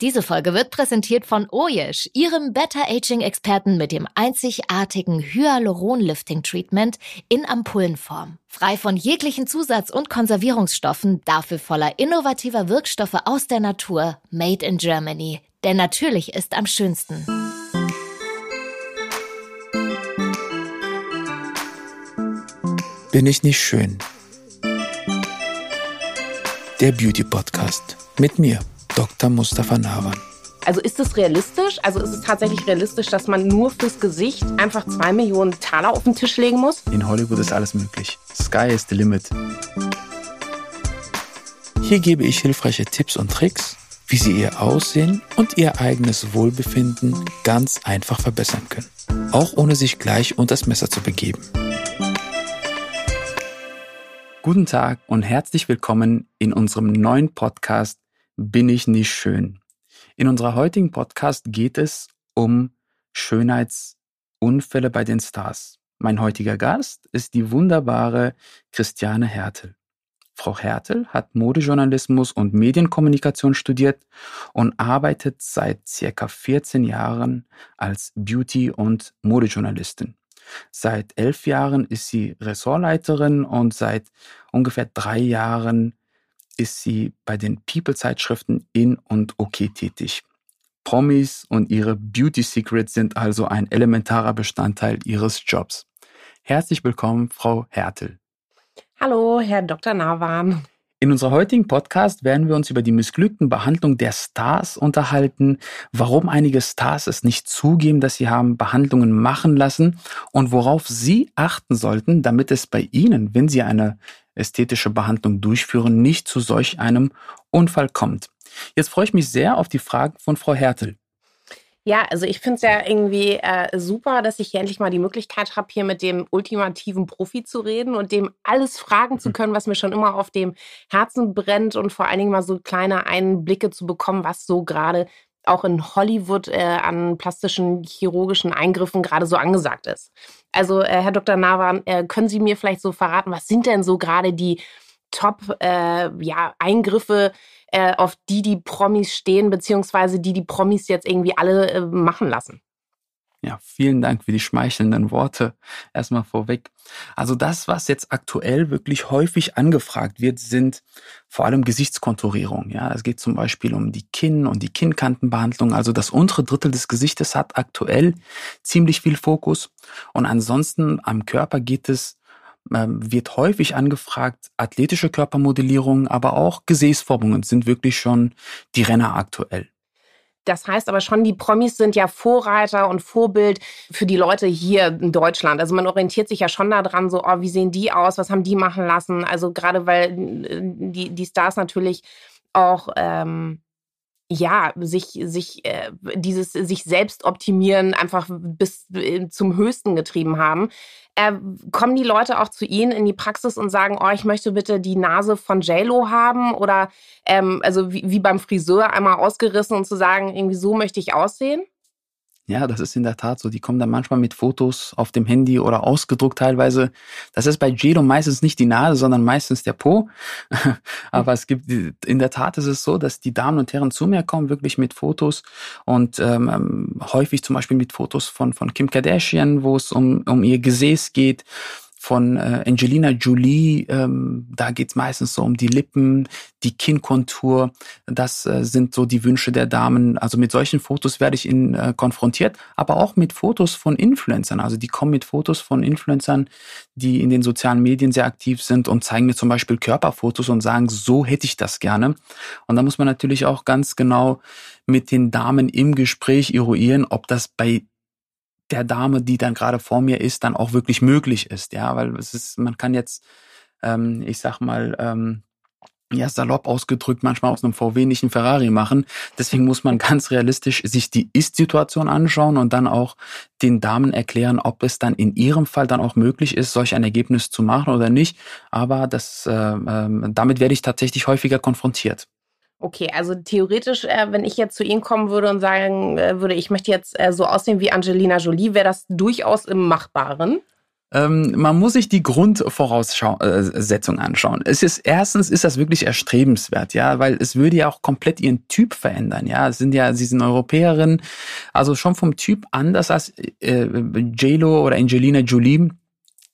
Diese Folge wird präsentiert von Oyesh, ihrem Better-Aging-Experten mit dem einzigartigen Hyaluron-Lifting-Treatment in Ampullenform. Frei von jeglichen Zusatz- und Konservierungsstoffen, dafür voller innovativer Wirkstoffe aus der Natur, made in Germany. Denn natürlich ist am schönsten. Bin ich nicht schön? Der Beauty Podcast mit mir, Dr. Mustafa Nawan. Also ist es realistisch? Also ist es tatsächlich realistisch, dass man nur fürs Gesicht einfach zwei Millionen Taler auf den Tisch legen muss? In Hollywood ist alles möglich. Sky is the limit. Hier gebe ich hilfreiche Tipps und Tricks, wie Sie Ihr Aussehen und Ihr eigenes Wohlbefinden ganz einfach verbessern können. Auch ohne sich gleich unters Messer zu begeben. Guten Tag und herzlich willkommen in unserem neuen Podcast bin ich nicht schön. In unserer heutigen Podcast geht es um Schönheitsunfälle bei den Stars. Mein heutiger Gast ist die wunderbare Christiane Hertel. Frau Hertel hat Modejournalismus und Medienkommunikation studiert und arbeitet seit circa 14 Jahren als Beauty- und Modejournalistin. Seit elf Jahren ist sie Ressortleiterin und seit ungefähr drei Jahren ist sie bei den People-Zeitschriften in und okay tätig. Promis und ihre Beauty Secrets sind also ein elementarer Bestandteil ihres Jobs. Herzlich willkommen, Frau Hertel. Hallo, Herr Dr. Nawan. In unserer heutigen Podcast werden wir uns über die missglückten Behandlungen der Stars unterhalten, warum einige Stars es nicht zugeben, dass sie haben Behandlungen machen lassen und worauf Sie achten sollten, damit es bei Ihnen, wenn Sie eine ästhetische Behandlung durchführen, nicht zu solch einem Unfall kommt. Jetzt freue ich mich sehr auf die Fragen von Frau Hertel. Ja, also ich finde es ja irgendwie äh, super, dass ich hier endlich mal die Möglichkeit habe, hier mit dem ultimativen Profi zu reden und dem alles fragen zu mhm. können, was mir schon immer auf dem Herzen brennt und vor allen Dingen mal so kleine Einblicke zu bekommen, was so gerade auch in Hollywood äh, an plastischen chirurgischen Eingriffen gerade so angesagt ist. Also, äh, Herr Dr. Nawan, äh, können Sie mir vielleicht so verraten, was sind denn so gerade die Top-Eingriffe, äh, ja, äh, auf die die Promis stehen, beziehungsweise die die Promis jetzt irgendwie alle äh, machen lassen? Ja, vielen Dank für die schmeichelnden Worte. Erstmal vorweg. Also das, was jetzt aktuell wirklich häufig angefragt wird, sind vor allem Gesichtskonturierung. Ja, es geht zum Beispiel um die Kinn- und die Kinnkantenbehandlung. Also das untere Drittel des Gesichtes hat aktuell ziemlich viel Fokus. Und ansonsten am Körper geht es ähm, wird häufig angefragt, athletische Körpermodellierung, aber auch Gesäßformungen sind wirklich schon die Renner aktuell. Das heißt aber schon, die Promis sind ja Vorreiter und Vorbild für die Leute hier in Deutschland. Also man orientiert sich ja schon daran, so, oh, wie sehen die aus, was haben die machen lassen? Also gerade weil äh, die, die Stars natürlich auch ähm, ja, sich, sich, äh, dieses sich selbst optimieren einfach bis äh, zum Höchsten getrieben haben. Äh, kommen die Leute auch zu Ihnen in die Praxis und sagen, oh, ich möchte bitte die Nase von JLo haben oder ähm, also wie, wie beim Friseur einmal ausgerissen und zu sagen, irgendwie so möchte ich aussehen? Ja, das ist in der Tat so. Die kommen dann manchmal mit Fotos auf dem Handy oder ausgedruckt teilweise. Das ist bei Jelo meistens nicht die Nase, sondern meistens der Po. Aber es gibt, in der Tat ist es so, dass die Damen und Herren zu mir kommen, wirklich mit Fotos und ähm, ähm häufig zum Beispiel mit Fotos von, von Kim Kardashian, wo es um, um ihr Gesäß geht von äh, Angelina Jolie, ähm, da geht's meistens so um die Lippen, die Kinnkontur. Das äh, sind so die Wünsche der Damen. Also mit solchen Fotos werde ich in, äh, konfrontiert, aber auch mit Fotos von Influencern. Also die kommen mit Fotos von Influencern, die in den sozialen Medien sehr aktiv sind und zeigen mir zum Beispiel Körperfotos und sagen, so hätte ich das gerne. Und da muss man natürlich auch ganz genau mit den Damen im Gespräch eruieren, ob das bei der Dame, die dann gerade vor mir ist, dann auch wirklich möglich ist. Ja, weil es ist, man kann jetzt, ähm, ich sag mal, ähm, ja, salopp ausgedrückt, manchmal aus einem VW nicht einen Ferrari machen. Deswegen muss man ganz realistisch sich die Ist-Situation anschauen und dann auch den Damen erklären, ob es dann in ihrem Fall dann auch möglich ist, solch ein Ergebnis zu machen oder nicht. Aber das, äh, äh, damit werde ich tatsächlich häufiger konfrontiert. Okay, also theoretisch, äh, wenn ich jetzt zu Ihnen kommen würde und sagen äh, würde, ich möchte jetzt äh, so aussehen wie Angelina Jolie, wäre das durchaus im Machbaren? Ähm, man muss sich die Grundvoraussetzung anschauen. Es ist erstens ist das wirklich erstrebenswert, ja, weil es würde ja auch komplett ihren Typ verändern, ja. Es sind ja, sie sind Europäerinnen, also schon vom Typ anders als äh, J-Lo oder Angelina Jolie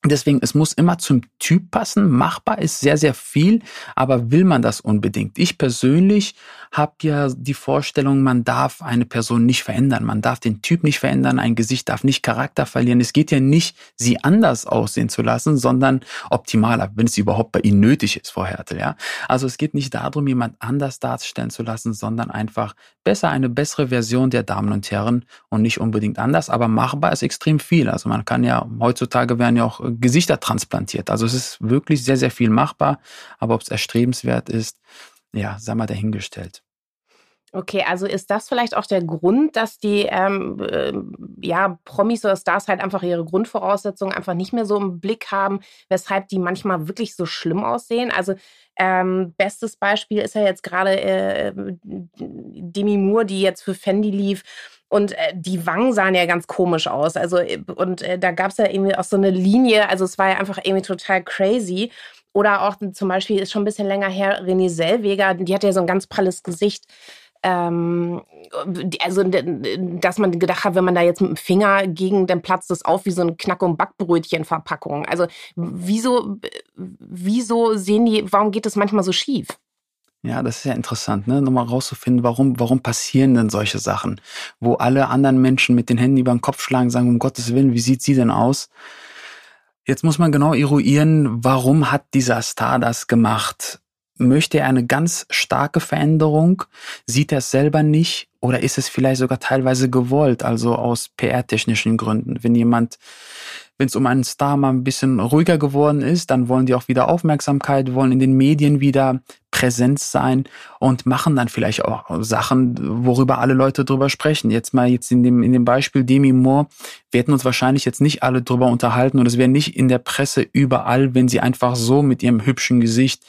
Deswegen, es muss immer zum Typ passen. Machbar ist sehr, sehr viel, aber will man das unbedingt? Ich persönlich habe ja die Vorstellung, man darf eine Person nicht verändern. Man darf den Typ nicht verändern. Ein Gesicht darf nicht Charakter verlieren. Es geht ja nicht, sie anders aussehen zu lassen, sondern optimaler, wenn es überhaupt bei ihnen nötig ist, Frau Hertel, ja. Also es geht nicht darum, jemand anders darstellen zu lassen, sondern einfach besser eine bessere Version der Damen und Herren und nicht unbedingt anders. Aber machbar ist extrem viel. Also man kann ja, heutzutage werden ja auch Gesichter transplantiert. Also es ist wirklich sehr, sehr viel machbar. Aber ob es erstrebenswert ist, ja, sei mal dahingestellt. Okay, also ist das vielleicht auch der Grund, dass die ähm, äh, ja, Promis oder Stars halt einfach ihre Grundvoraussetzungen einfach nicht mehr so im Blick haben, weshalb die manchmal wirklich so schlimm aussehen? Also ähm, bestes Beispiel ist ja jetzt gerade äh, Demi Moore, die jetzt für Fendi lief. Und äh, die Wangen sahen ja ganz komisch aus. Also, äh, und äh, da gab es ja irgendwie auch so eine Linie. Also, es war ja einfach irgendwie total crazy. Oder auch zum Beispiel ist schon ein bisschen länger her, René Selweger, die hat ja so ein ganz pralles Gesicht ähm, also dass man gedacht hat, wenn man da jetzt mit dem Finger gegen, dann platzt das auf wie so ein Knack- und Backbrötchen-Verpackung. Also wieso, wieso sehen die, warum geht das manchmal so schief? Ja, das ist ja interessant, ne? Nochmal rauszufinden, warum, warum passieren denn solche Sachen, wo alle anderen Menschen mit den Händen über den Kopf schlagen, sagen, um Gottes Willen, wie sieht sie denn aus? Jetzt muss man genau eruieren, warum hat dieser Star das gemacht? Möchte er eine ganz starke Veränderung? Sieht er es selber nicht? Oder ist es vielleicht sogar teilweise gewollt, also aus PR-technischen Gründen? Wenn jemand wenn es um einen Star mal ein bisschen ruhiger geworden ist, dann wollen die auch wieder Aufmerksamkeit, wollen in den Medien wieder Präsenz sein und machen dann vielleicht auch Sachen, worüber alle Leute drüber sprechen. Jetzt mal jetzt in dem, in dem Beispiel Demi Moore, wir hätten uns wahrscheinlich jetzt nicht alle drüber unterhalten und es wäre nicht in der Presse überall, wenn sie einfach so mit ihrem hübschen Gesicht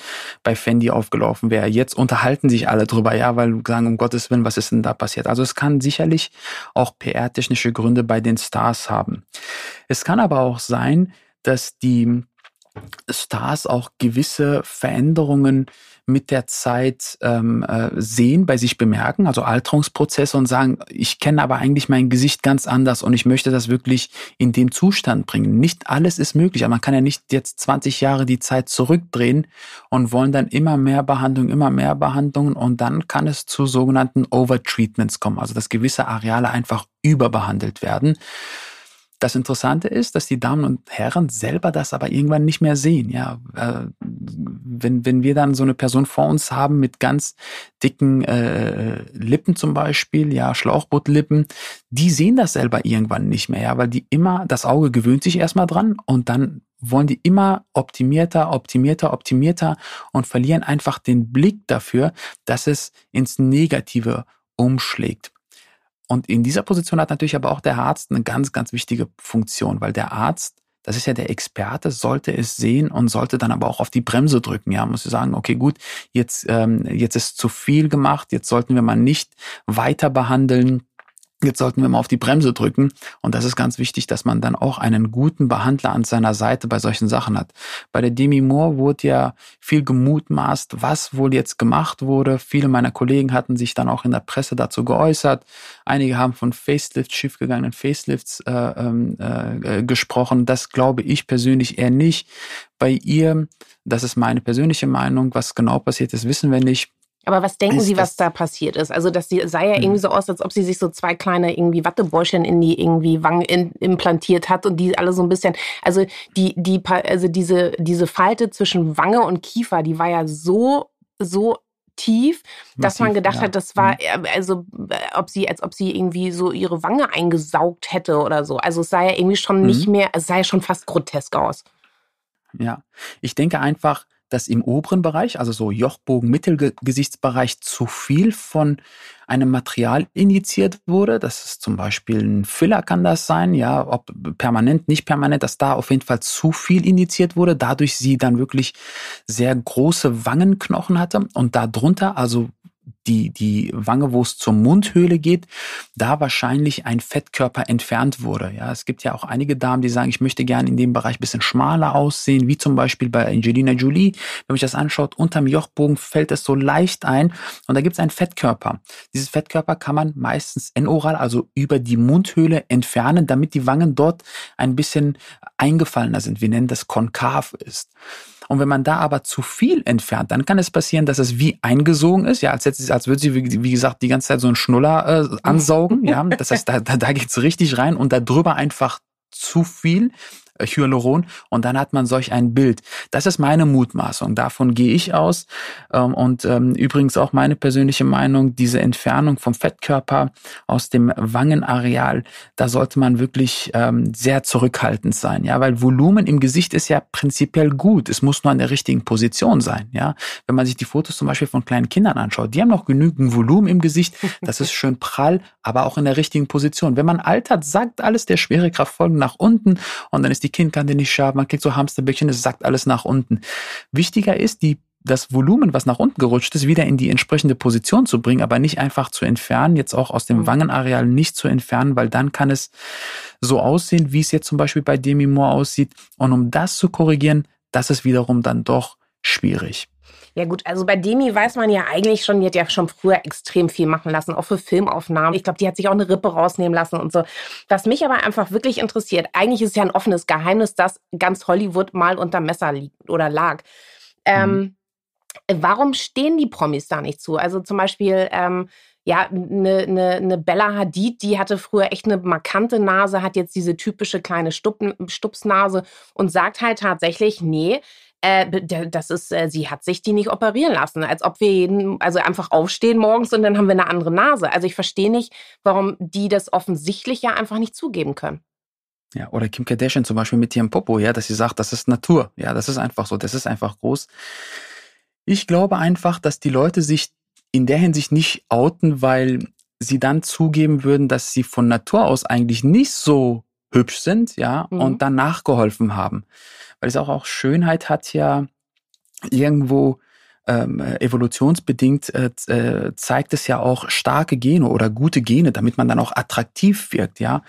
bei Fendi aufgelaufen wäre. Jetzt unterhalten sich alle drüber, ja, weil sagen, um Gottes Willen, was ist denn da passiert? Also es kann sicherlich auch PR-technische Gründe bei den Stars haben. Es kann aber auch sein, dass die Stars auch gewisse Veränderungen mit der Zeit ähm, äh, sehen, bei sich bemerken, also Alterungsprozesse und sagen, ich kenne aber eigentlich mein Gesicht ganz anders und ich möchte das wirklich in dem Zustand bringen. Nicht alles ist möglich, aber man kann ja nicht jetzt 20 Jahre die Zeit zurückdrehen und wollen dann immer mehr Behandlung, immer mehr Behandlungen und dann kann es zu sogenannten Overtreatments kommen, also dass gewisse Areale einfach überbehandelt werden. Das Interessante ist, dass die Damen und Herren selber das aber irgendwann nicht mehr sehen. Ja, äh, wenn, wenn wir dann so eine Person vor uns haben mit ganz dicken äh, Lippen zum Beispiel, ja, Schlauchbootlippen, die sehen das selber irgendwann nicht mehr, ja, weil die immer, das Auge gewöhnt sich erstmal dran und dann wollen die immer optimierter, optimierter, optimierter und verlieren einfach den Blick dafür, dass es ins Negative umschlägt. Und in dieser Position hat natürlich aber auch der Arzt eine ganz, ganz wichtige Funktion, weil der Arzt, das ist ja der Experte, sollte es sehen und sollte dann aber auch auf die Bremse drücken. Ja, muss sagen, okay, gut, jetzt, ähm, jetzt ist zu viel gemacht, jetzt sollten wir mal nicht weiter behandeln Jetzt sollten wir mal auf die Bremse drücken. Und das ist ganz wichtig, dass man dann auch einen guten Behandler an seiner Seite bei solchen Sachen hat. Bei der Demi Moore wurde ja viel gemutmaßt, was wohl jetzt gemacht wurde. Viele meiner Kollegen hatten sich dann auch in der Presse dazu geäußert. Einige haben von Facelift, schiefgegangenen Facelifts äh, ähm, äh, gesprochen. Das glaube ich persönlich eher nicht. Bei ihr, das ist meine persönliche Meinung, was genau passiert ist, wissen wir nicht. Aber was denken ist Sie, was da passiert ist? Also, das sah ja irgendwie hm. so aus, als ob sie sich so zwei kleine irgendwie Wattebäuschen in die irgendwie Wangen in, implantiert hat und die alle so ein bisschen, also die, die, also diese, diese Falte zwischen Wange und Kiefer, die war ja so, so tief, dass man gedacht ja. hat, das war, hm. also, äh, ob sie, als ob sie irgendwie so ihre Wange eingesaugt hätte oder so. Also, es sah ja irgendwie schon mhm. nicht mehr, es sah ja schon fast grotesk aus. Ja, ich denke einfach, dass im oberen Bereich, also so Jochbogen, Mittelgesichtsbereich, zu viel von einem Material injiziert wurde. Das ist zum Beispiel ein Filler kann das sein, ja, ob permanent, nicht permanent, dass da auf jeden Fall zu viel injiziert wurde, dadurch sie dann wirklich sehr große Wangenknochen hatte und darunter, also die, die Wange, wo es zur Mundhöhle geht, da wahrscheinlich ein Fettkörper entfernt wurde. Ja, es gibt ja auch einige Damen, die sagen, ich möchte gerne in dem Bereich bisschen schmaler aussehen, wie zum Beispiel bei Angelina Jolie. Wenn man sich das anschaut, unterm Jochbogen fällt es so leicht ein und da gibt es einen Fettkörper. Dieses Fettkörper kann man meistens enoral, also über die Mundhöhle entfernen, damit die Wangen dort ein bisschen eingefallener sind. Wir nennen das konkav ist. Und wenn man da aber zu viel entfernt, dann kann es passieren, dass es wie eingesogen ist, ja, als, hätte, als würde sie, wie, wie gesagt, die ganze Zeit so einen Schnuller äh, ansaugen, ja. Das heißt, da, da, da geht's richtig rein und da drüber einfach zu viel Hyaluron und dann hat man solch ein Bild. Das ist meine Mutmaßung. Davon gehe ich aus. Ähm, und ähm, übrigens auch meine persönliche Meinung, diese Entfernung vom Fettkörper aus dem Wangenareal, da sollte man wirklich ähm, sehr zurückhaltend sein. Ja, weil Volumen im Gesicht ist ja prinzipiell gut. Es muss nur an der richtigen Position sein. Ja, wenn man sich die Fotos zum Beispiel von kleinen Kindern anschaut, die haben noch genügend Volumen im Gesicht. Das ist schön prall, aber auch in der richtigen Position. Wenn man altert, sagt alles der Schwerekraft nach unten und dann ist die Kindkante nicht scharf, man kriegt so Hamsterbäckchen, es sackt alles nach unten. Wichtiger ist, die das Volumen, was nach unten gerutscht ist, wieder in die entsprechende Position zu bringen, aber nicht einfach zu entfernen, jetzt auch aus dem mhm. Wangenareal nicht zu entfernen, weil dann kann es so aussehen, wie es jetzt zum Beispiel bei Demi Moore aussieht. Und um das zu korrigieren, das ist wiederum dann doch schwierig. Ja gut, also bei Demi weiß man ja eigentlich schon, die hat ja schon früher extrem viel machen lassen, auch für Filmaufnahmen. Ich glaube, die hat sich auch eine Rippe rausnehmen lassen und so. Was mich aber einfach wirklich interessiert, eigentlich ist es ja ein offenes Geheimnis, dass ganz Hollywood mal unter Messer liegt oder lag. Ähm, mhm. Warum stehen die Promis da nicht zu? Also zum Beispiel, ähm, ja, eine, eine, eine Bella Hadid, die hatte früher echt eine markante Nase, hat jetzt diese typische kleine Stup Stupsnase und sagt halt tatsächlich, nee, äh, das ist, äh, sie hat sich die nicht operieren lassen, als ob wir jeden, also einfach aufstehen morgens und dann haben wir eine andere Nase. Also ich verstehe nicht, warum die das offensichtlich ja einfach nicht zugeben können. Ja, oder Kim Kardashian zum Beispiel mit ihrem Popo, ja, dass sie sagt, das ist Natur. Ja, das ist einfach so, das ist einfach groß. Ich glaube einfach, dass die Leute sich in der Hinsicht nicht outen, weil sie dann zugeben würden, dass sie von Natur aus eigentlich nicht so hübsch sind, ja, mhm. und dann nachgeholfen haben weil es auch, auch Schönheit hat ja irgendwo ähm, evolutionsbedingt äh, äh, zeigt es ja auch starke Gene oder gute Gene, damit man dann auch attraktiv wirkt, ja.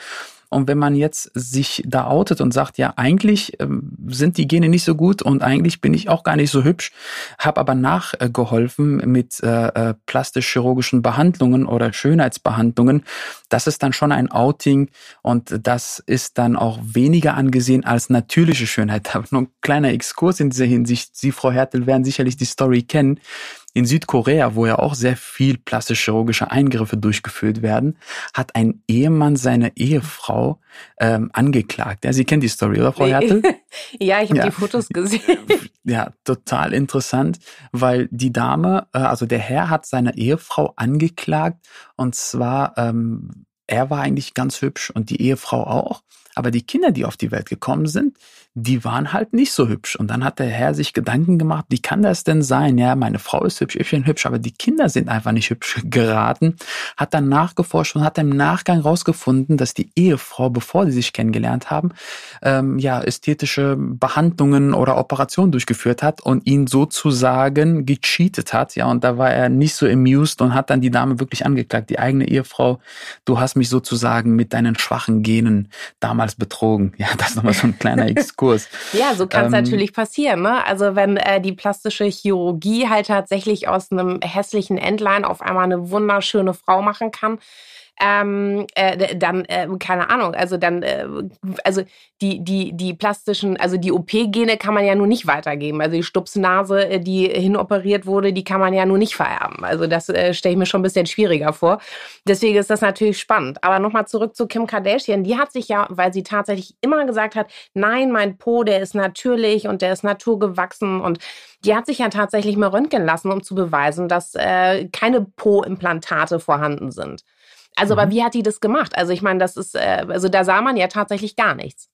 Und wenn man jetzt sich da outet und sagt, ja, eigentlich ähm, sind die Gene nicht so gut und eigentlich bin ich auch gar nicht so hübsch, habe aber nachgeholfen mit äh, äh, plastisch-chirurgischen Behandlungen oder Schönheitsbehandlungen, das ist dann schon ein Outing und das ist dann auch weniger angesehen als natürliche Schönheit. Aber nur ein kleiner Exkurs in dieser Hinsicht. Sie, Frau Hertel, werden sicherlich die Story kennen in Südkorea, wo ja auch sehr viel plastisch-chirurgische Eingriffe durchgeführt werden, hat ein Ehemann seine Ehefrau ähm, angeklagt. Ja, Sie kennen die Story, oder Frau. Hertel? ja, ich habe ja. die Fotos gesehen. Ja, total interessant, weil die Dame, äh, also der Herr hat seine Ehefrau angeklagt und zwar, ähm, er war eigentlich ganz hübsch und die Ehefrau auch. Aber die Kinder, die auf die Welt gekommen sind, die waren halt nicht so hübsch. Und dann hat der Herr sich Gedanken gemacht, wie kann das denn sein? Ja, meine Frau ist hübsch, ich bin hübsch, aber die Kinder sind einfach nicht hübsch geraten. Hat dann nachgeforscht und hat im Nachgang rausgefunden, dass die Ehefrau, bevor sie sich kennengelernt haben, ähm, ja, ästhetische Behandlungen oder Operationen durchgeführt hat und ihn sozusagen gecheatet hat. Ja, und da war er nicht so amused und hat dann die Dame wirklich angeklagt, die eigene Ehefrau, du hast mich sozusagen mit deinen schwachen Genen damals damals betrogen. Ja, das ist nochmal so ein kleiner Exkurs. Ja, so kann es ähm, natürlich passieren. Ne? Also wenn äh, die plastische Chirurgie halt tatsächlich aus einem hässlichen Endline auf einmal eine wunderschöne Frau machen kann, ähm, äh, dann, äh, keine Ahnung, also dann, äh, also die, die, die plastischen, also die OP-Gene kann man ja nur nicht weitergeben. Also die Stupsnase, äh, die hinoperiert wurde, die kann man ja nur nicht vererben. Also das äh, stelle ich mir schon ein bisschen schwieriger vor. Deswegen ist das natürlich spannend. Aber nochmal zurück zu Kim Kardashian. Die hat sich ja, weil sie tatsächlich immer gesagt hat, nein, mein Po, der ist natürlich und der ist naturgewachsen und die hat sich ja tatsächlich mal röntgen lassen, um zu beweisen, dass äh, keine Po-Implantate vorhanden sind. Also, mhm. aber wie hat die das gemacht? Also, ich meine, das ist, äh, also da sah man ja tatsächlich gar nichts.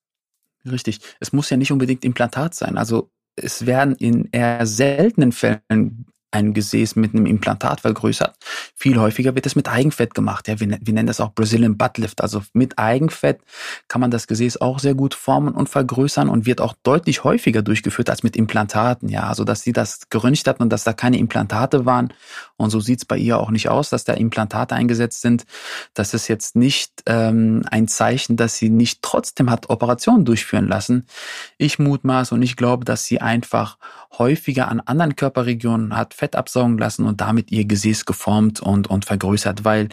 Richtig. Es muss ja nicht unbedingt Implantat sein. Also es werden in eher seltenen Fällen ein Gesäß mit einem Implantat vergrößert. Viel häufiger wird es mit Eigenfett gemacht. Ja, wir, wir nennen das auch Brazilian Butt Lift. Also mit Eigenfett kann man das Gesäß auch sehr gut formen und vergrößern und wird auch deutlich häufiger durchgeführt als mit Implantaten. Ja, also dass sie das geröntgt hatten und dass da keine Implantate waren Und so sieht's bei ihr auch nicht aus, dass da Implantate eingesetzt sind. Das ist jetzt nicht ähm, ein Zeichen, dass sie nicht trotzdem hat Operationen durchführen lassen. Ich mutmaße und ich glaube, dass sie einfach häufiger an anderen Körperregionen hat Fett absaugen lassen und damit ihr Gesäß geformt und, und vergrößert. Weil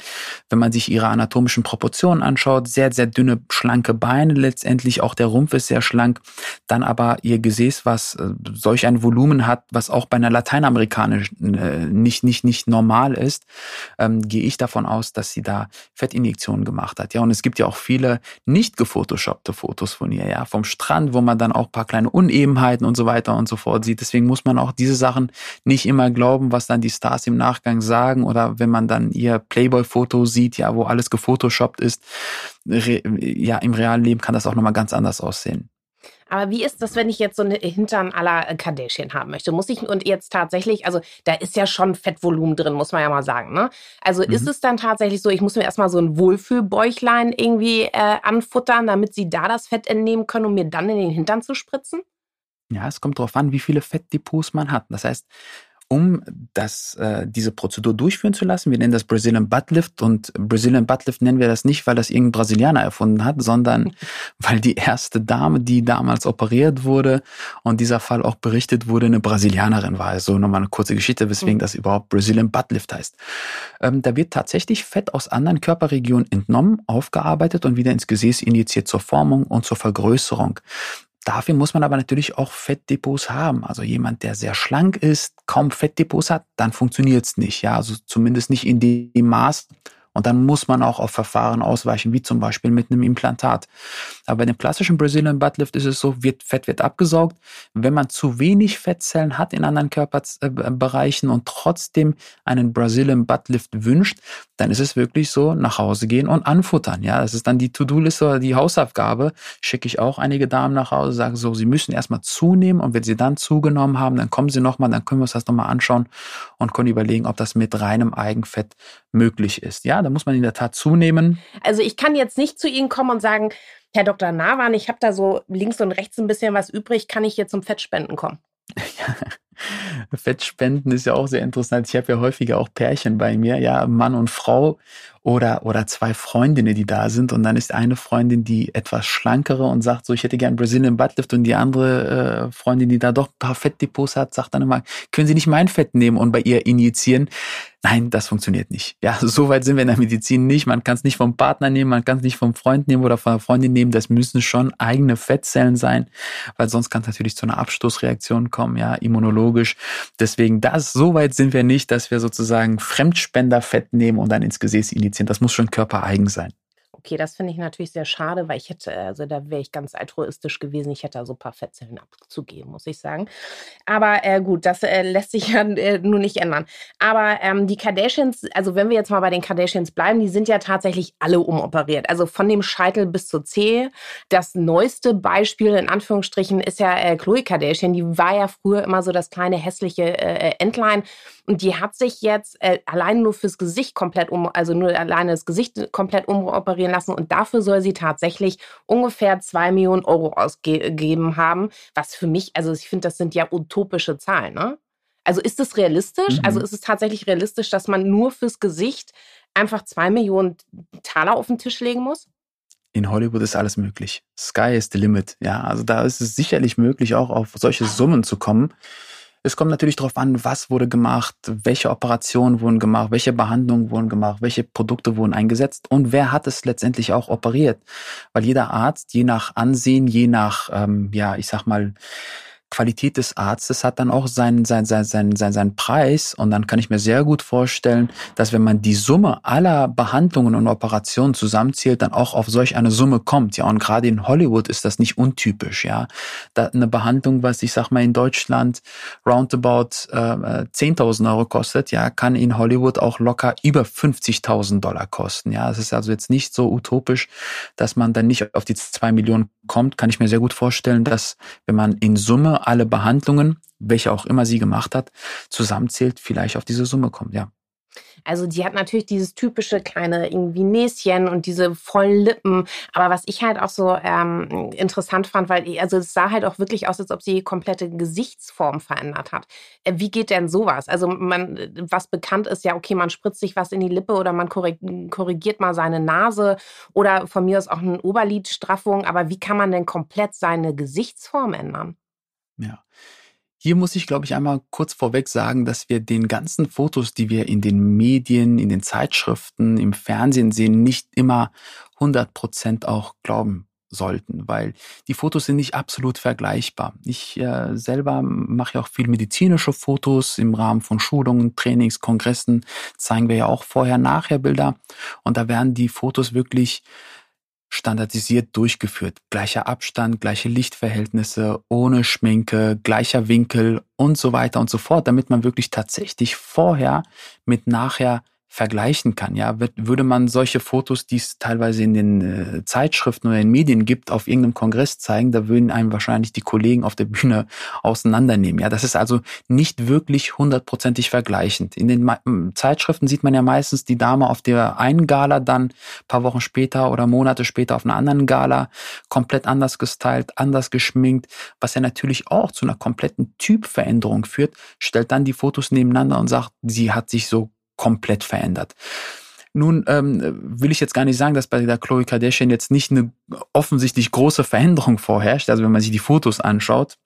wenn man sich ihre anatomischen Proportionen anschaut, sehr, sehr dünne, schlanke Beine letztendlich, auch der Rumpf ist sehr schlank, dann aber ihr Gesäß, was äh, solch ein Volumen hat, was auch bei einer lateinamerikanischen äh, nicht, nicht, nicht normal ist, ähm, gehe ich davon aus, dass sie da Fettinjektionen gemacht hat. Ja, und es gibt ja auch viele nicht gefotoshoppte Fotos von ihr, ja, vom Strand, wo man dann auch paar kleine Unebenheiten und so weiter und so fort sieht. Deswegen muss man auch diese Sachen nicht immer glauben, was dann die Stars im Nachgang sagen oder wenn man dann ihr Playboy-Foto sieht, ja, wo alles gefotoshoppt ist. Ja, im realen Leben kann das auch nochmal ganz anders aussehen. Aber wie ist das, wenn ich jetzt so eine Hintern aller Kardashian haben möchte? Muss ich und jetzt tatsächlich, also da ist ja schon Fettvolumen drin, muss man ja mal sagen. Ne? Also mhm. ist es dann tatsächlich so, ich muss mir erstmal so ein Wohlfühlbäuchlein irgendwie äh, anfuttern, damit sie da das Fett entnehmen können, um mir dann in den Hintern zu spritzen? Ja, es kommt darauf an, wie viele Fettdepots man hat. Das heißt, um das, äh, diese Prozedur durchführen zu lassen. Wir nennen das Brazilian Butt Lift und Brazilian Butt Lift nennen wir das nicht, weil das irgendein Brasilianer erfunden hat, sondern weil die erste Dame, die damals operiert wurde und dieser Fall auch berichtet wurde, eine Brasilianerin war. Also nochmal eine kurze Geschichte, weswegen mhm. das überhaupt Brazilian Butt Lift heißt. Ähm, da wird tatsächlich Fett aus anderen Körperregionen entnommen, aufgearbeitet und wieder ins Gesäß injiziert zur Formung und zur Vergrößerung. Dafür muss man aber natürlich auch Fettdepots haben. Also jemand, der sehr schlank ist, kaum Fettdepots hat, dann funktioniert es nicht. Ja, also zumindest nicht in dem Maß, und dann muss man auch auf Verfahren ausweichen, wie zum Beispiel mit einem Implantat. Aber bei dem klassischen Brazilian Butt Lift ist es so, wird, Fett wird abgesaugt. Wenn man zu wenig Fettzellen hat in anderen Körperbereichen und trotzdem einen Brazilian Butt Lift wünscht, dann ist es wirklich so, nach Hause gehen und anfuttern. Ja, das ist dann die To-Do-Liste oder die Hausaufgabe. Schicke ich auch einige Damen nach Hause, sage so, sie müssen erstmal zunehmen und wenn sie dann zugenommen haben, dann kommen sie nochmal, dann können wir uns das nochmal anschauen und können überlegen, ob das mit reinem Eigenfett möglich ist. Ja, da muss man in der Tat zunehmen. Also ich kann jetzt nicht zu Ihnen kommen und sagen, Herr Dr. Nawan, ich habe da so links und rechts ein bisschen was übrig, kann ich hier zum Fettspenden kommen? Ja. Fettspenden ist ja auch sehr interessant. Ich habe ja häufiger auch Pärchen bei mir, ja, Mann und Frau oder, oder zwei Freundinnen, die da sind. Und dann ist eine Freundin die etwas schlankere und sagt so, ich hätte gern Brazilian Buttlift. Und die andere äh, Freundin, die da doch ein paar Fettdepots hat, sagt dann immer, können Sie nicht mein Fett nehmen und bei ihr injizieren? Nein, das funktioniert nicht. Ja, so weit sind wir in der Medizin nicht. Man kann es nicht vom Partner nehmen, man kann es nicht vom Freund nehmen oder von der Freundin nehmen. Das müssen schon eigene Fettzellen sein, weil sonst kann es natürlich zu einer Abstoßreaktion kommen, ja, immunologisch. Deswegen, das, so weit sind wir nicht, dass wir sozusagen Fremdspenderfett nehmen und dann ins Gesäß kommunizieren. Das muss schon körpereigen sein. Okay, das finde ich natürlich sehr schade, weil ich hätte, also da wäre ich ganz altruistisch gewesen. Ich hätte da so ein paar Fettzellen abzugeben, muss ich sagen. Aber äh, gut, das äh, lässt sich ja äh, nur nicht ändern. Aber ähm, die Kardashians, also wenn wir jetzt mal bei den Kardashians bleiben, die sind ja tatsächlich alle umoperiert. Also von dem Scheitel bis zur Zehe. Das neueste Beispiel in Anführungsstrichen ist ja äh, Chloe Kardashian. Die war ja früher immer so das kleine hässliche äh, Entlein. Und die hat sich jetzt äh, allein nur fürs Gesicht komplett um, also nur alleine das Gesicht komplett umoperieren lassen. Und dafür soll sie tatsächlich ungefähr zwei Millionen Euro ausgegeben haben. Was für mich, also ich finde, das sind ja utopische Zahlen, ne? Also ist das realistisch? Mhm. Also ist es tatsächlich realistisch, dass man nur fürs Gesicht einfach zwei Millionen Taler auf den Tisch legen muss? in Hollywood ist alles möglich. Sky is the limit. Ja, also da ist es sicherlich möglich, auch auf solche Summen zu kommen. Es kommt natürlich darauf an, was wurde gemacht, welche Operationen wurden gemacht, welche Behandlungen wurden gemacht, welche Produkte wurden eingesetzt und wer hat es letztendlich auch operiert. Weil jeder Arzt, je nach Ansehen, je nach, ähm, ja, ich sag mal, Qualität des Arztes hat dann auch seinen, seinen, seinen, seinen, seinen, seinen Preis. Und dann kann ich mir sehr gut vorstellen, dass wenn man die Summe aller Behandlungen und Operationen zusammenzählt, dann auch auf solch eine Summe kommt. Ja, und gerade in Hollywood ist das nicht untypisch. Ja, da eine Behandlung, was ich sag mal in Deutschland roundabout äh, 10.000 Euro kostet, ja, kann in Hollywood auch locker über 50.000 Dollar kosten. Ja, es ist also jetzt nicht so utopisch, dass man dann nicht auf die zwei Millionen kommt. Kann ich mir sehr gut vorstellen, dass wenn man in Summe alle Behandlungen, welche auch immer sie gemacht hat, zusammenzählt, vielleicht auf diese Summe kommt, ja. Also die hat natürlich dieses typische kleine irgendwie Näschen und diese vollen Lippen. Aber was ich halt auch so ähm, interessant fand, weil also es sah halt auch wirklich aus, als ob sie die komplette Gesichtsform verändert hat. Äh, wie geht denn sowas? Also man, was bekannt ist, ja, okay, man spritzt sich was in die Lippe oder man korrigiert mal seine Nase oder von mir aus auch eine Oberlidstraffung. Aber wie kann man denn komplett seine Gesichtsform ändern? Ja. Hier muss ich, glaube ich, einmal kurz vorweg sagen, dass wir den ganzen Fotos, die wir in den Medien, in den Zeitschriften, im Fernsehen sehen, nicht immer 100 Prozent auch glauben sollten, weil die Fotos sind nicht absolut vergleichbar. Ich äh, selber mache ja auch viel medizinische Fotos im Rahmen von Schulungen, Trainings, Kongressen, zeigen wir ja auch vorher-nachher Bilder und da werden die Fotos wirklich standardisiert durchgeführt. Gleicher Abstand, gleiche Lichtverhältnisse, ohne Schminke, gleicher Winkel und so weiter und so fort, damit man wirklich tatsächlich vorher mit nachher vergleichen kann. Ja, würde man solche Fotos, die es teilweise in den äh, Zeitschriften oder in Medien gibt, auf irgendeinem Kongress zeigen, da würden einem wahrscheinlich die Kollegen auf der Bühne auseinandernehmen. Ja, das ist also nicht wirklich hundertprozentig vergleichend. In den Zeitschriften sieht man ja meistens die Dame auf der einen Gala, dann paar Wochen später oder Monate später auf einer anderen Gala komplett anders gestylt, anders geschminkt, was ja natürlich auch zu einer kompletten Typveränderung führt. Stellt dann die Fotos nebeneinander und sagt, sie hat sich so komplett verändert. Nun ähm, will ich jetzt gar nicht sagen, dass bei der Chloe Kardashian jetzt nicht eine offensichtlich große Veränderung vorherrscht. Also wenn man sich die Fotos anschaut,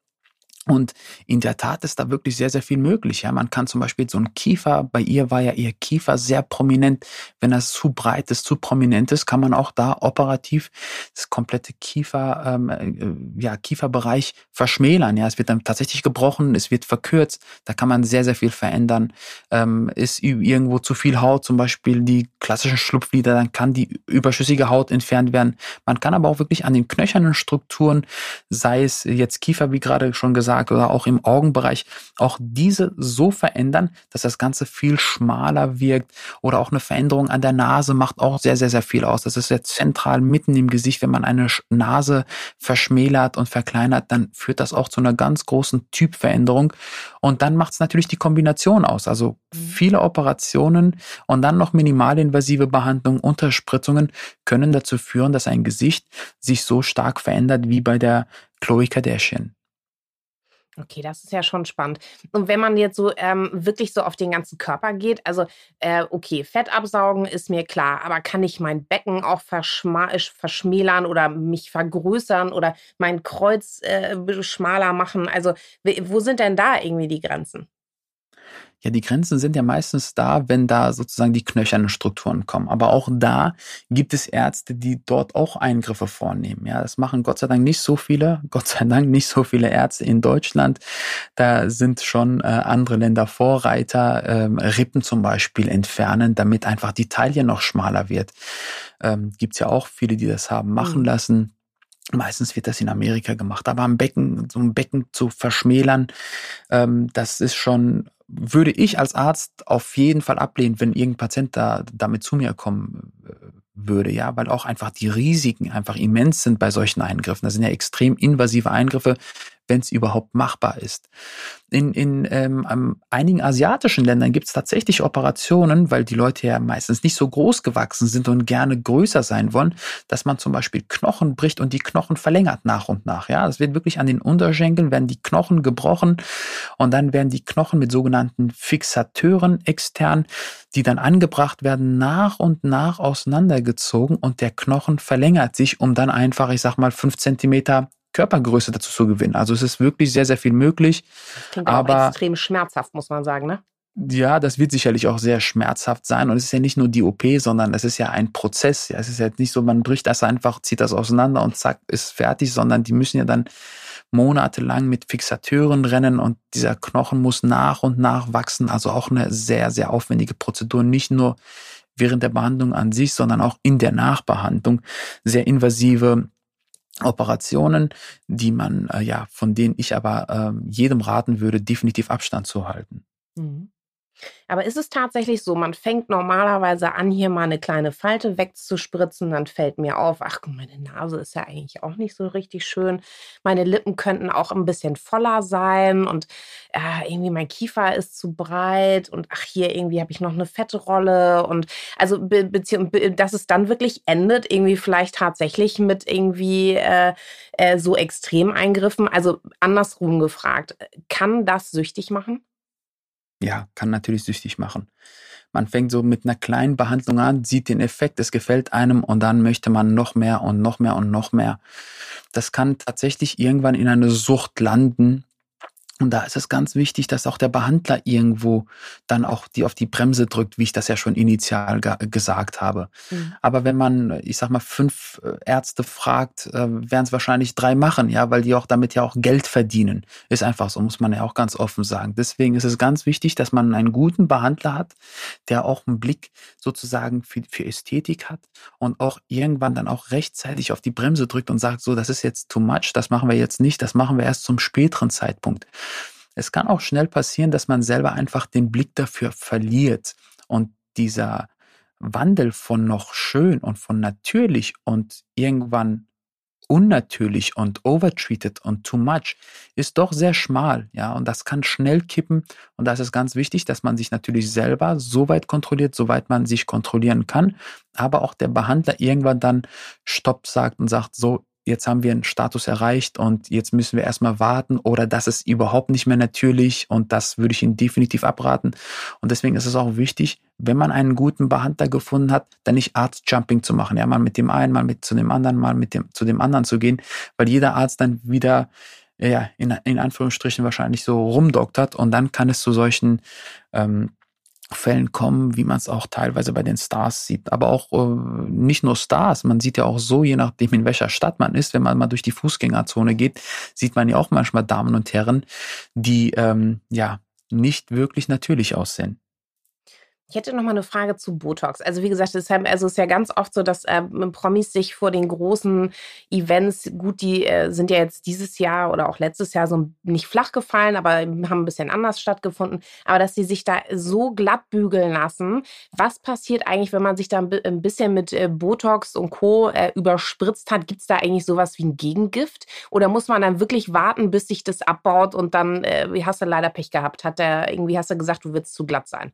und in der Tat ist da wirklich sehr, sehr viel möglich. Ja, man kann zum Beispiel so ein Kiefer, bei ihr war ja ihr Kiefer sehr prominent. Wenn das zu breit ist, zu prominent ist, kann man auch da operativ das komplette Kiefer, ähm, äh, ja, Kieferbereich verschmälern. Ja, es wird dann tatsächlich gebrochen, es wird verkürzt. Da kann man sehr, sehr viel verändern. Ähm, ist irgendwo zu viel Haut, zum Beispiel die klassischen Schlupflider, dann kann die überschüssige Haut entfernt werden. Man kann aber auch wirklich an den knöchernen Strukturen, sei es jetzt Kiefer, wie gerade schon gesagt, gesagt oder auch im Augenbereich, auch diese so verändern, dass das Ganze viel schmaler wirkt oder auch eine Veränderung an der Nase macht auch sehr, sehr, sehr viel aus. Das ist sehr zentral mitten im Gesicht. Wenn man eine Nase verschmälert und verkleinert, dann führt das auch zu einer ganz großen Typveränderung. Und dann macht es natürlich die Kombination aus. Also mhm. viele Operationen und dann noch minimalinvasive Behandlungen, Unterspritzungen können dazu führen, dass ein Gesicht sich so stark verändert wie bei der Chloe Kardashian. Okay, das ist ja schon spannend. Und wenn man jetzt so ähm, wirklich so auf den ganzen Körper geht, also äh, okay, Fett absaugen ist mir klar, aber kann ich mein Becken auch verschmälern oder mich vergrößern oder mein Kreuz äh, schmaler machen? Also wo sind denn da irgendwie die Grenzen? Ja, die Grenzen sind ja meistens da, wenn da sozusagen die knöchernen Strukturen kommen. Aber auch da gibt es Ärzte, die dort auch Eingriffe vornehmen. Ja, das machen Gott sei Dank nicht so viele, Gott sei Dank nicht so viele Ärzte in Deutschland. Da sind schon äh, andere Länder Vorreiter, ähm, Rippen zum Beispiel entfernen, damit einfach die Taille noch schmaler wird. Ähm, Gibt ja auch viele, die das haben machen mhm. lassen. Meistens wird das in Amerika gemacht, aber am Becken, so ein Becken zu verschmälern, ähm, das ist schon würde ich als Arzt auf jeden Fall ablehnen, wenn irgendein Patient da damit zu mir kommen äh, würde, ja, weil auch einfach die Risiken einfach immens sind bei solchen Eingriffen. Das sind ja extrem invasive Eingriffe, wenn es überhaupt machbar ist. In, in ähm, einigen asiatischen Ländern gibt es tatsächlich Operationen, weil die Leute ja meistens nicht so groß gewachsen sind und gerne größer sein wollen, dass man zum Beispiel Knochen bricht und die Knochen verlängert nach und nach. Ja, das wird wirklich an den Unterschenkeln werden die Knochen gebrochen und dann werden die Knochen mit sogenannten Fixateuren extern, die dann angebracht werden, nach und nach auseinandergezogen und der Knochen verlängert sich, um dann einfach, ich sag mal, fünf Zentimeter Körpergröße dazu zu gewinnen. Also es ist wirklich sehr, sehr viel möglich. Das klingt aber extrem schmerzhaft, muss man sagen, ne? Ja, das wird sicherlich auch sehr schmerzhaft sein. Und es ist ja nicht nur die OP, sondern es ist ja ein Prozess. Ja, es ist ja nicht so, man bricht das einfach, zieht das auseinander und zack, ist fertig, sondern die müssen ja dann monatelang mit Fixateuren rennen und dieser Knochen muss nach und nach wachsen. Also auch eine sehr, sehr aufwendige Prozedur. Nicht nur während der Behandlung an sich, sondern auch in der Nachbehandlung. Sehr invasive Operationen, die man, äh, ja, von denen ich aber äh, jedem raten würde, definitiv Abstand zu halten. Mhm. Aber ist es tatsächlich so, man fängt normalerweise an, hier mal eine kleine Falte wegzuspritzen, dann fällt mir auf, ach, meine Nase ist ja eigentlich auch nicht so richtig schön. Meine Lippen könnten auch ein bisschen voller sein und äh, irgendwie mein Kiefer ist zu breit und ach, hier irgendwie habe ich noch eine fette Rolle und also be be dass es dann wirklich endet, irgendwie vielleicht tatsächlich mit irgendwie äh, äh, so Extremeingriffen. Also andersrum gefragt, kann das süchtig machen? Ja, kann natürlich süchtig machen. Man fängt so mit einer kleinen Behandlung an, sieht den Effekt, es gefällt einem und dann möchte man noch mehr und noch mehr und noch mehr. Das kann tatsächlich irgendwann in eine Sucht landen, und da ist es ganz wichtig, dass auch der Behandler irgendwo dann auch die auf die Bremse drückt, wie ich das ja schon initial gesagt habe. Mhm. Aber wenn man, ich sag mal, fünf äh, Ärzte fragt, äh, werden es wahrscheinlich drei machen, ja, weil die auch damit ja auch Geld verdienen. Ist einfach so, muss man ja auch ganz offen sagen. Deswegen ist es ganz wichtig, dass man einen guten Behandler hat, der auch einen Blick sozusagen für, für Ästhetik hat und auch irgendwann dann auch rechtzeitig auf die Bremse drückt und sagt, so, das ist jetzt too much, das machen wir jetzt nicht, das machen wir erst zum späteren Zeitpunkt. Es kann auch schnell passieren, dass man selber einfach den Blick dafür verliert und dieser Wandel von noch schön und von natürlich und irgendwann unnatürlich und overtreated und too much ist doch sehr schmal, ja, und das kann schnell kippen und da ist ganz wichtig, dass man sich natürlich selber so weit kontrolliert, soweit man sich kontrollieren kann, aber auch der Behandler irgendwann dann Stopp sagt und sagt, so, jetzt haben wir einen Status erreicht und jetzt müssen wir erstmal warten oder das ist überhaupt nicht mehr natürlich und das würde ich Ihnen definitiv abraten. Und deswegen ist es auch wichtig, wenn man einen guten Behandler gefunden hat, dann nicht Arzt-Jumping zu machen. Ja, mal mit dem einen, mal mit zu dem anderen, mal mit dem, zu dem anderen zu gehen, weil jeder Arzt dann wieder ja, in, in Anführungsstrichen wahrscheinlich so rumdoktert und dann kann es zu solchen ähm, Fällen kommen, wie man es auch teilweise bei den Stars sieht. Aber auch äh, nicht nur Stars, man sieht ja auch so, je nachdem in welcher Stadt man ist, wenn man mal durch die Fußgängerzone geht, sieht man ja auch manchmal Damen und Herren, die ähm, ja nicht wirklich natürlich aussehen. Ich hätte noch mal eine Frage zu Botox. Also wie gesagt, es ist, also ja ganz oft so, dass äh, Promis sich vor den großen Events, gut, die äh, sind ja jetzt dieses Jahr oder auch letztes Jahr so nicht flach gefallen, aber haben ein bisschen anders stattgefunden, aber dass sie sich da so glatt bügeln lassen. Was passiert eigentlich, wenn man sich da ein bisschen mit äh, Botox und Co. Überspritzt hat? Gibt es da eigentlich sowas wie ein Gegengift? Oder muss man dann wirklich warten, bis sich das abbaut und dann hast du leider Pech gehabt? Hat der irgendwie hast du gesagt, du willst zu glatt sein?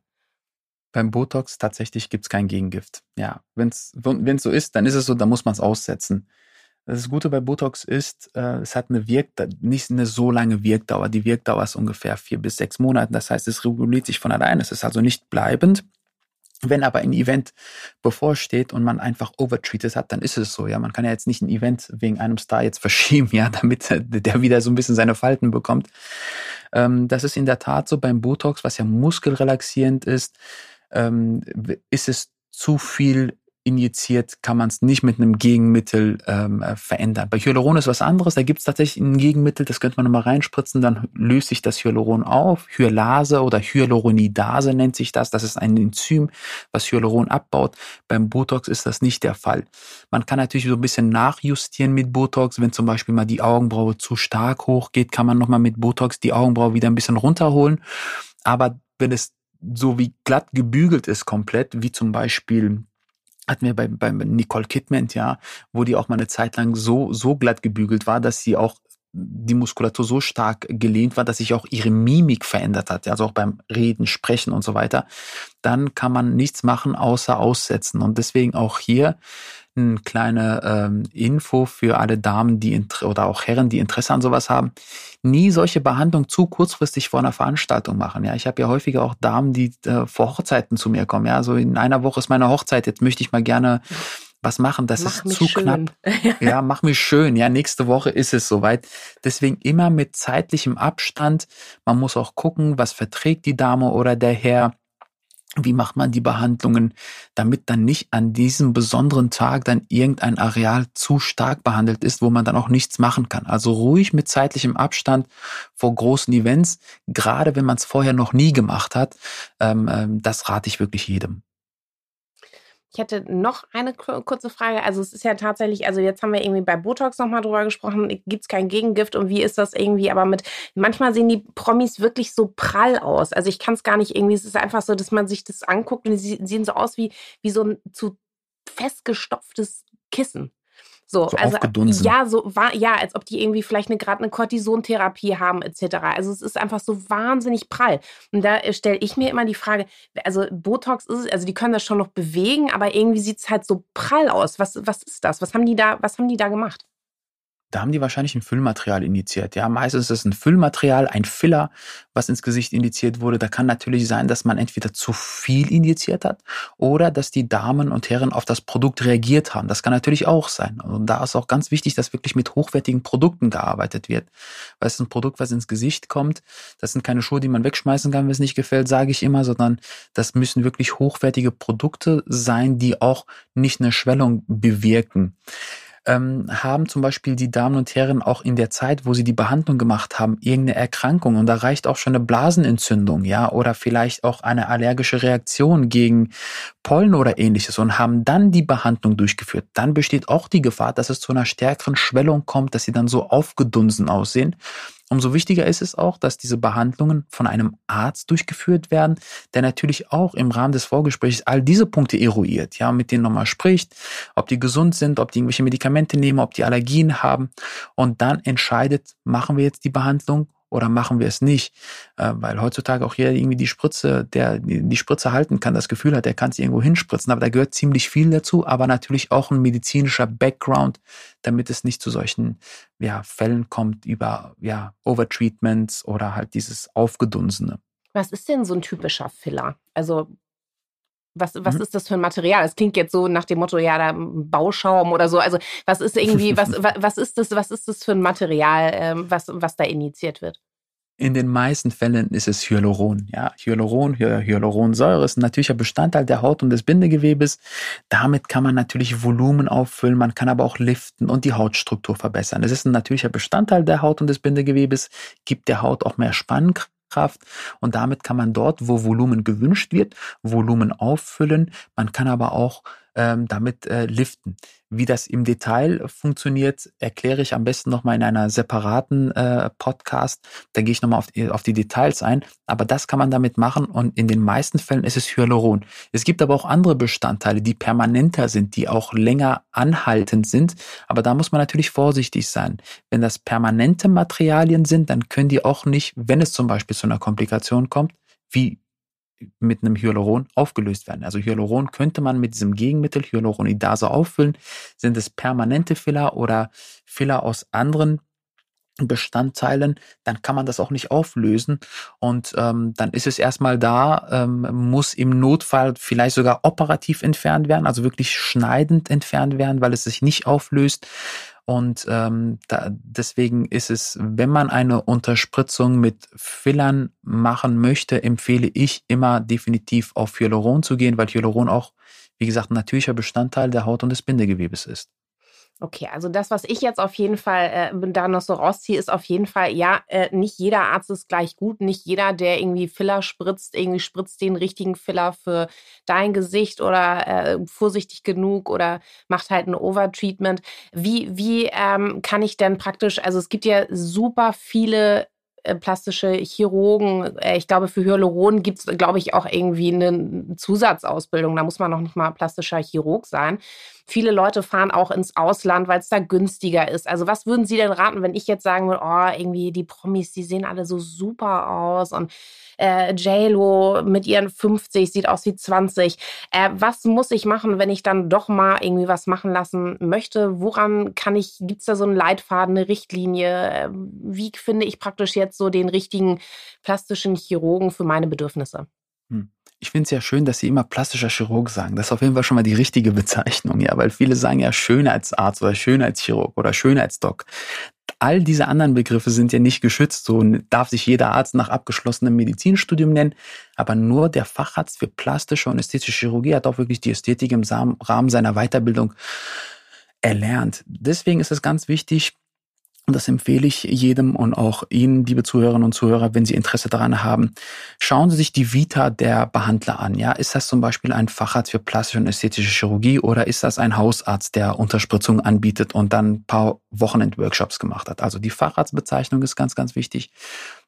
Beim Botox tatsächlich gibt es kein Gegengift. Ja, wenn es so ist, dann ist es so, dann muss man es aussetzen. Das Gute bei Botox ist, äh, es hat eine Wirk nicht eine so lange Wirkdauer. Die Wirkdauer ist ungefähr vier bis sechs Monate. Das heißt, es reguliert sich von allein. Es ist also nicht bleibend. Wenn aber ein Event bevorsteht und man einfach overtreated hat, dann ist es so. Ja, man kann ja jetzt nicht ein Event wegen einem Star jetzt verschieben, ja, damit der wieder so ein bisschen seine Falten bekommt. Ähm, das ist in der Tat so beim Botox, was ja muskelrelaxierend ist ähm, ist es zu viel injiziert, kann man es nicht mit einem Gegenmittel ähm, äh, verändern. Bei Hyaluron ist was anderes, da gibt es tatsächlich ein Gegenmittel, das könnte man nochmal reinspritzen, dann löst sich das Hyaluron auf. Hyalase oder Hyaluronidase nennt sich das. Das ist ein Enzym, was Hyaluron abbaut. Beim Botox ist das nicht der Fall. Man kann natürlich so ein bisschen nachjustieren mit Botox. Wenn zum Beispiel mal die Augenbraue zu stark hochgeht, kann man nochmal mit Botox die Augenbraue wieder ein bisschen runterholen. Aber wenn es so wie glatt gebügelt ist komplett, wie zum Beispiel hatten wir bei, bei Nicole Kidman, ja, wo die auch mal eine Zeit lang so, so glatt gebügelt war, dass sie auch die Muskulatur so stark gelehnt war, dass sich auch ihre Mimik verändert hat, also auch beim Reden, Sprechen und so weiter, dann kann man nichts machen außer aussetzen. Und deswegen auch hier eine kleine ähm, Info für alle Damen, die oder auch Herren, die Interesse an sowas haben. Nie solche Behandlung zu kurzfristig vor einer Veranstaltung machen. Ja, ich habe ja häufiger auch Damen, die äh, vor Hochzeiten zu mir kommen. Ja, so in einer Woche ist meine Hochzeit. Jetzt möchte ich mal gerne was machen, das mach ist zu schön. knapp. ja, mach mich schön. Ja, nächste Woche ist es soweit. Deswegen immer mit zeitlichem Abstand. Man muss auch gucken, was verträgt die Dame oder der Herr. Wie macht man die Behandlungen, damit dann nicht an diesem besonderen Tag dann irgendein Areal zu stark behandelt ist, wo man dann auch nichts machen kann. Also ruhig mit zeitlichem Abstand vor großen Events, gerade wenn man es vorher noch nie gemacht hat. Ähm, ähm, das rate ich wirklich jedem. Ich hätte noch eine kurze Frage. Also es ist ja tatsächlich, also jetzt haben wir irgendwie bei Botox nochmal drüber gesprochen, gibt es kein Gegengift und wie ist das irgendwie, aber mit, manchmal sehen die Promis wirklich so prall aus. Also ich kann es gar nicht irgendwie, es ist einfach so, dass man sich das anguckt und sie sehen so aus wie, wie so ein zu festgestopftes Kissen. So, so also ja, so war ja, als ob die irgendwie vielleicht eine gerade eine Cortisontherapie haben etc. Also es ist einfach so wahnsinnig prall. Und da äh, stelle ich mir immer die Frage, also Botox ist es, also die können das schon noch bewegen, aber irgendwie sieht es halt so prall aus. Was was ist das? Was haben die da was haben die da gemacht? Da haben die wahrscheinlich ein Füllmaterial injiziert. Ja, meistens ist es ein Füllmaterial, ein Filler, was ins Gesicht injiziert wurde. Da kann natürlich sein, dass man entweder zu viel injiziert hat oder dass die Damen und Herren auf das Produkt reagiert haben. Das kann natürlich auch sein. Und da ist auch ganz wichtig, dass wirklich mit hochwertigen Produkten gearbeitet wird. Weil es ist ein Produkt, was ins Gesicht kommt. Das sind keine Schuhe, die man wegschmeißen kann, wenn es nicht gefällt, sage ich immer, sondern das müssen wirklich hochwertige Produkte sein, die auch nicht eine Schwellung bewirken ähm, haben zum Beispiel die Damen und Herren auch in der Zeit, wo sie die Behandlung gemacht haben, irgendeine Erkrankung und da reicht auch schon eine Blasenentzündung, ja, oder vielleicht auch eine allergische Reaktion gegen Pollen oder ähnliches und haben dann die Behandlung durchgeführt, dann besteht auch die Gefahr, dass es zu einer stärkeren Schwellung kommt, dass sie dann so aufgedunsen aussehen Umso wichtiger ist es auch, dass diese Behandlungen von einem Arzt durchgeführt werden, der natürlich auch im Rahmen des Vorgesprächs all diese Punkte eruiert, ja, mit denen nochmal spricht, ob die gesund sind, ob die irgendwelche Medikamente nehmen, ob die Allergien haben. Und dann entscheidet, machen wir jetzt die Behandlung oder machen wir es nicht? Äh, weil heutzutage auch jeder irgendwie die Spritze, der die Spritze halten kann, das Gefühl hat, er kann sie irgendwo hinspritzen. Aber da gehört ziemlich viel dazu, aber natürlich auch ein medizinischer Background, damit es nicht zu solchen ja, Fällen kommt über ja, Overtreatments oder halt dieses Aufgedunsene. Was ist denn so ein typischer Filler? Also was, was mhm. ist das für ein Material? Es klingt jetzt so nach dem Motto, ja, da Bauschaum oder so. Also was ist irgendwie, was, was ist das, was ist das für ein Material, ähm, was, was da initiiert wird? In den meisten Fällen ist es Hyaluron. Ja, Hyaluron, Hyaluronsäure ist ein natürlicher Bestandteil der Haut und des Bindegewebes. Damit kann man natürlich Volumen auffüllen, man kann aber auch liften und die Hautstruktur verbessern. Es ist ein natürlicher Bestandteil der Haut und des Bindegewebes, gibt der Haut auch mehr Spannkraft Kraft und damit kann man dort, wo Volumen gewünscht wird, Volumen auffüllen. Man kann aber auch ähm, damit äh, liften. Wie das im Detail funktioniert, erkläre ich am besten nochmal in einer separaten äh, Podcast. Da gehe ich nochmal auf, auf die Details ein. Aber das kann man damit machen und in den meisten Fällen ist es Hyaluron. Es gibt aber auch andere Bestandteile, die permanenter sind, die auch länger anhaltend sind. Aber da muss man natürlich vorsichtig sein. Wenn das permanente Materialien sind, dann können die auch nicht, wenn es zum Beispiel zu einer Komplikation kommt, wie mit einem Hyaluron aufgelöst werden. Also Hyaluron könnte man mit diesem Gegenmittel Hyaluronidase auffüllen. Sind es permanente Filler oder Filler aus anderen Bestandteilen, dann kann man das auch nicht auflösen und ähm, dann ist es erstmal da, ähm, muss im Notfall vielleicht sogar operativ entfernt werden, also wirklich schneidend entfernt werden, weil es sich nicht auflöst. Und ähm, da, deswegen ist es, wenn man eine Unterspritzung mit Fillern machen möchte, empfehle ich immer definitiv auf Hyaluron zu gehen, weil Hyaluron auch, wie gesagt, ein natürlicher Bestandteil der Haut und des Bindegewebes ist. Okay, also das, was ich jetzt auf jeden Fall äh, da noch so rausziehe, ist auf jeden Fall, ja, äh, nicht jeder Arzt ist gleich gut. Nicht jeder, der irgendwie Filler spritzt, irgendwie spritzt den richtigen Filler für dein Gesicht oder äh, vorsichtig genug oder macht halt ein Overtreatment. Wie, wie ähm, kann ich denn praktisch, also es gibt ja super viele äh, plastische Chirurgen. Äh, ich glaube, für Hyaluron gibt es, glaube ich, auch irgendwie eine Zusatzausbildung. Da muss man noch nicht mal plastischer Chirurg sein. Viele Leute fahren auch ins Ausland, weil es da günstiger ist. Also was würden Sie denn raten, wenn ich jetzt sagen würde, oh, irgendwie die Promis, die sehen alle so super aus und äh, JLo mit ihren 50 sieht aus wie 20. Äh, was muss ich machen, wenn ich dann doch mal irgendwie was machen lassen möchte? Woran kann ich, gibt es da so einen Leitfaden, eine Richtlinie? Wie finde ich praktisch jetzt so den richtigen plastischen Chirurgen für meine Bedürfnisse? Hm. Ich finde es ja schön, dass Sie immer plastischer Chirurg sagen. Das ist auf jeden Fall schon mal die richtige Bezeichnung, ja, weil viele sagen ja Schönheitsarzt oder Schönheitschirurg oder Schönheitsdoc. All diese anderen Begriffe sind ja nicht geschützt. So darf sich jeder Arzt nach abgeschlossenem Medizinstudium nennen, aber nur der Facharzt für plastische und ästhetische Chirurgie hat auch wirklich die Ästhetik im Rahmen seiner Weiterbildung erlernt. Deswegen ist es ganz wichtig, und das empfehle ich jedem und auch Ihnen, liebe Zuhörerinnen und Zuhörer, wenn Sie Interesse daran haben. Schauen Sie sich die Vita der Behandler an. Ja, ist das zum Beispiel ein Facharzt für plastische und ästhetische Chirurgie oder ist das ein Hausarzt, der Unterspritzung anbietet und dann ein paar Wochenend-Workshops gemacht hat? Also die Facharztbezeichnung ist ganz, ganz wichtig.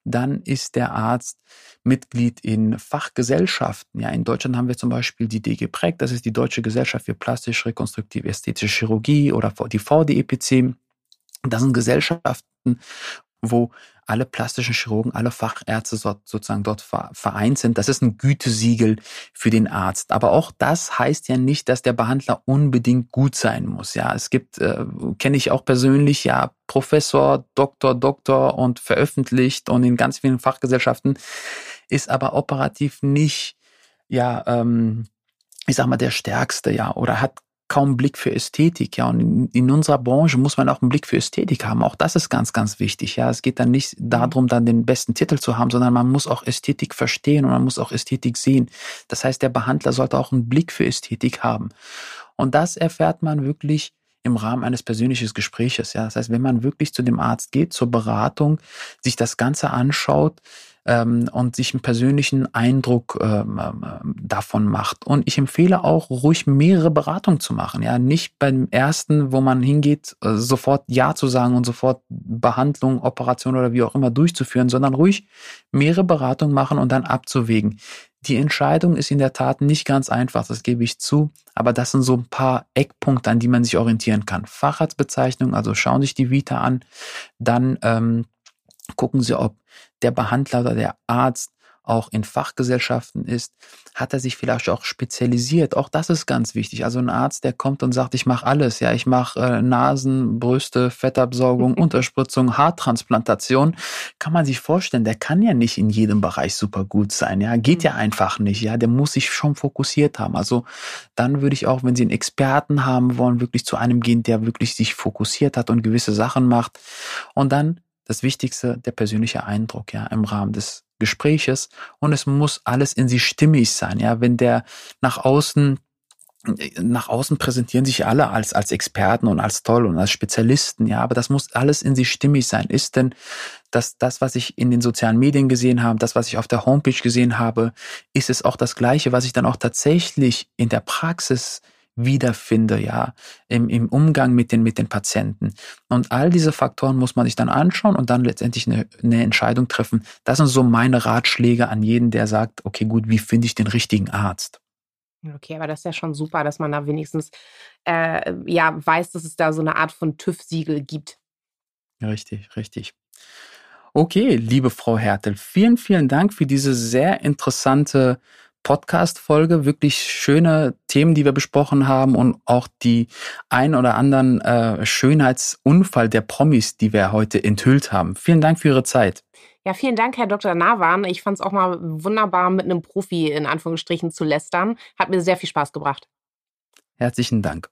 Dann ist der Arzt Mitglied in Fachgesellschaften. Ja, in Deutschland haben wir zum Beispiel die DG Präg, das ist die Deutsche Gesellschaft für plastisch rekonstruktive ästhetische Chirurgie oder die VDEPC. Das sind Gesellschaften, wo alle plastischen Chirurgen, alle Fachärzte sozusagen dort vereint sind. Das ist ein Gütesiegel für den Arzt. Aber auch das heißt ja nicht, dass der Behandler unbedingt gut sein muss. Ja, es gibt, äh, kenne ich auch persönlich, ja, Professor, Doktor, Doktor und veröffentlicht und in ganz vielen Fachgesellschaften ist aber operativ nicht, ja, ähm, ich sag mal, der Stärkste, ja, oder hat kaum Blick für Ästhetik, ja. Und in, in, unserer Branche muss man auch einen Blick für Ästhetik haben. Auch das ist ganz, ganz wichtig, ja. Es geht dann nicht darum, dann den besten Titel zu haben, sondern man muss auch Ästhetik verstehen und man muss auch Ästhetik sehen. Das heißt, der Behandler sollte auch einen Blick für Ästhetik haben. Und das erfährt man wirklich im Rahmen eines persönlichen Gespräches, ja. Das heißt, wenn man wirklich zu dem Arzt geht, zur Beratung, sich das Ganze anschaut, ähm, und sich einen persönlichen Eindruck ähm, ähm, davon macht. Und ich empfehle auch, ruhig mehrere Beratungen zu machen. Ja, nicht beim ersten, wo man hingeht, äh, sofort Ja zu sagen und sofort Behandlung, Operation oder wie auch immer durchzuführen, sondern ruhig mehrere Beratungen machen und dann abzuwägen. Die Entscheidung ist in der Tat nicht ganz einfach, das gebe ich zu, aber das sind so ein paar Eckpunkte, an die man sich orientieren kann. Facharztbezeichnung, also schauen sich die Vita an, dann ähm, gucken Sie, ob der Behandler oder der Arzt auch in Fachgesellschaften ist, hat er sich vielleicht auch spezialisiert. Auch das ist ganz wichtig. Also ein Arzt, der kommt und sagt, ich mache alles. Ja, ich mache äh, Nasen, Brüste, Fettabsaugung, Unterspritzung, Haartransplantation. Kann man sich vorstellen, der kann ja nicht in jedem Bereich super gut sein. Ja, geht ja mhm. einfach nicht. Ja, der muss sich schon fokussiert haben. Also dann würde ich auch, wenn Sie einen Experten haben wollen, wirklich zu einem gehen, der wirklich sich fokussiert hat und gewisse Sachen macht. Und dann das Wichtigste, der persönliche Eindruck, ja, im Rahmen des Gespräches. Und es muss alles in sich stimmig sein, ja. Wenn der nach außen nach außen präsentieren sich alle als, als Experten und als toll und als Spezialisten, ja, aber das muss alles in sich stimmig sein. Ist denn das, das, was ich in den sozialen Medien gesehen habe, das, was ich auf der Homepage gesehen habe, ist es auch das Gleiche, was ich dann auch tatsächlich in der Praxis wiederfinde, ja, im, im Umgang mit den, mit den Patienten. Und all diese Faktoren muss man sich dann anschauen und dann letztendlich eine, eine Entscheidung treffen. Das sind so meine Ratschläge an jeden, der sagt, okay, gut, wie finde ich den richtigen Arzt? Okay, aber das ist ja schon super, dass man da wenigstens äh, ja weiß, dass es da so eine Art von TÜV-Siegel gibt. Richtig, richtig. Okay, liebe Frau Hertel, vielen, vielen Dank für diese sehr interessante Podcast-Folge. Wirklich schöne Themen, die wir besprochen haben und auch die ein oder anderen äh, Schönheitsunfall der Promis, die wir heute enthüllt haben. Vielen Dank für Ihre Zeit. Ja, vielen Dank, Herr Dr. Nawan. Ich fand es auch mal wunderbar, mit einem Profi in Anführungsstrichen zu lästern. Hat mir sehr viel Spaß gebracht. Herzlichen Dank.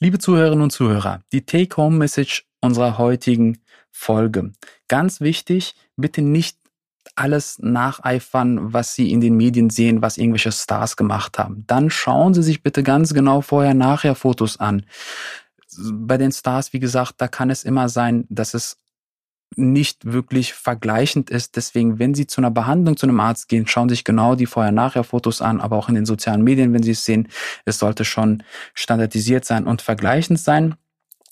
Liebe Zuhörerinnen und Zuhörer, die Take-Home-Message unserer heutigen Folge. Ganz wichtig, bitte nicht alles nacheifern, was Sie in den Medien sehen, was irgendwelche Stars gemacht haben. Dann schauen Sie sich bitte ganz genau vorher-nachher Fotos an. Bei den Stars, wie gesagt, da kann es immer sein, dass es nicht wirklich vergleichend ist. Deswegen, wenn Sie zu einer Behandlung zu einem Arzt gehen, schauen Sie sich genau die Vorher-Nachher-Fotos an, aber auch in den sozialen Medien, wenn Sie es sehen, es sollte schon standardisiert sein und vergleichend sein.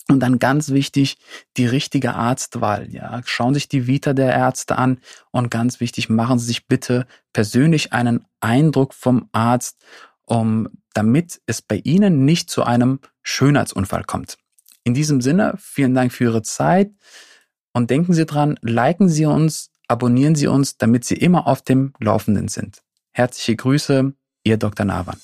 Und dann ganz wichtig, die richtige Arztwahl. Ja, schauen sich die Vita der Ärzte an und ganz wichtig, machen Sie sich bitte persönlich einen Eindruck vom Arzt, um, damit es bei Ihnen nicht zu einem Schönheitsunfall kommt. In diesem Sinne, vielen Dank für Ihre Zeit und denken Sie dran, liken Sie uns, abonnieren Sie uns, damit Sie immer auf dem Laufenden sind. Herzliche Grüße, Ihr Dr. Navan.